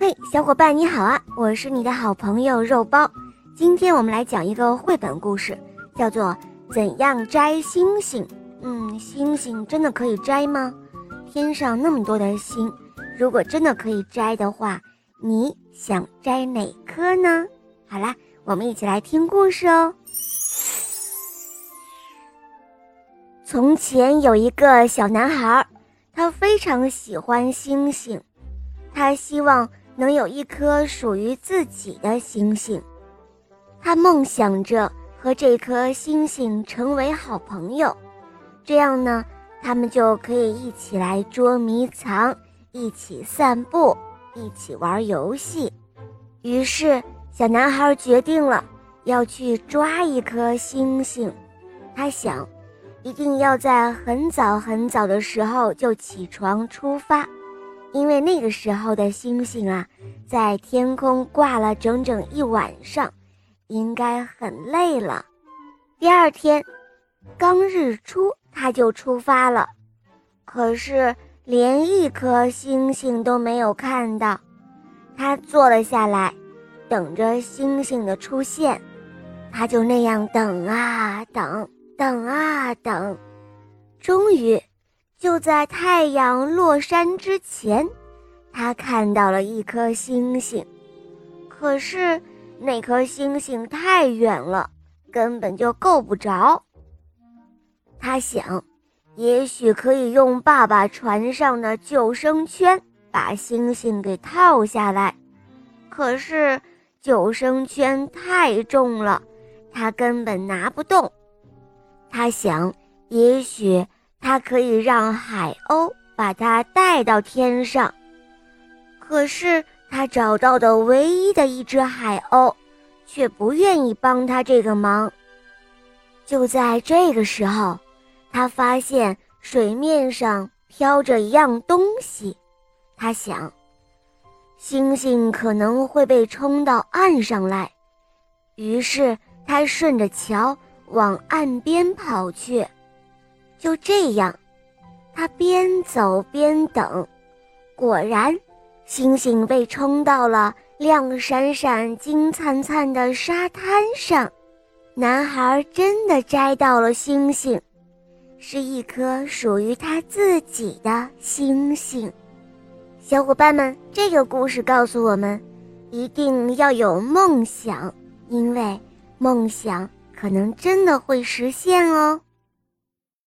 嘿，小伙伴你好啊！我是你的好朋友肉包。今天我们来讲一个绘本故事，叫做《怎样摘星星》。嗯，星星真的可以摘吗？天上那么多的星，如果真的可以摘的话，你想摘哪颗呢？好啦，我们一起来听故事哦。从前有一个小男孩，他非常喜欢星星，他希望能有一颗属于自己的星星，他梦想着和这颗星星成为好朋友，这样呢。他们就可以一起来捉迷藏，一起散步，一起玩游戏。于是，小男孩决定了要去抓一颗星星。他想，一定要在很早很早的时候就起床出发，因为那个时候的星星啊，在天空挂了整整一晚上，应该很累了。第二天，刚日出。他就出发了，可是连一颗星星都没有看到。他坐了下来，等着星星的出现。他就那样等啊等，等啊等，终于，就在太阳落山之前，他看到了一颗星星。可是那颗星星太远了，根本就够不着。他想，也许可以用爸爸船上的救生圈把星星给套下来。可是救生圈太重了，他根本拿不动。他想，也许他可以让海鸥把它带到天上。可是他找到的唯一的一只海鸥，却不愿意帮他这个忙。就在这个时候。他发现水面上飘着一样东西，他想，星星可能会被冲到岸上来，于是他顺着桥往岸边跑去。就这样，他边走边等，果然，星星被冲到了亮闪闪、金灿灿的沙滩上。男孩真的摘到了星星。是一颗属于他自己的星星，小伙伴们，这个故事告诉我们，一定要有梦想，因为梦想可能真的会实现哦。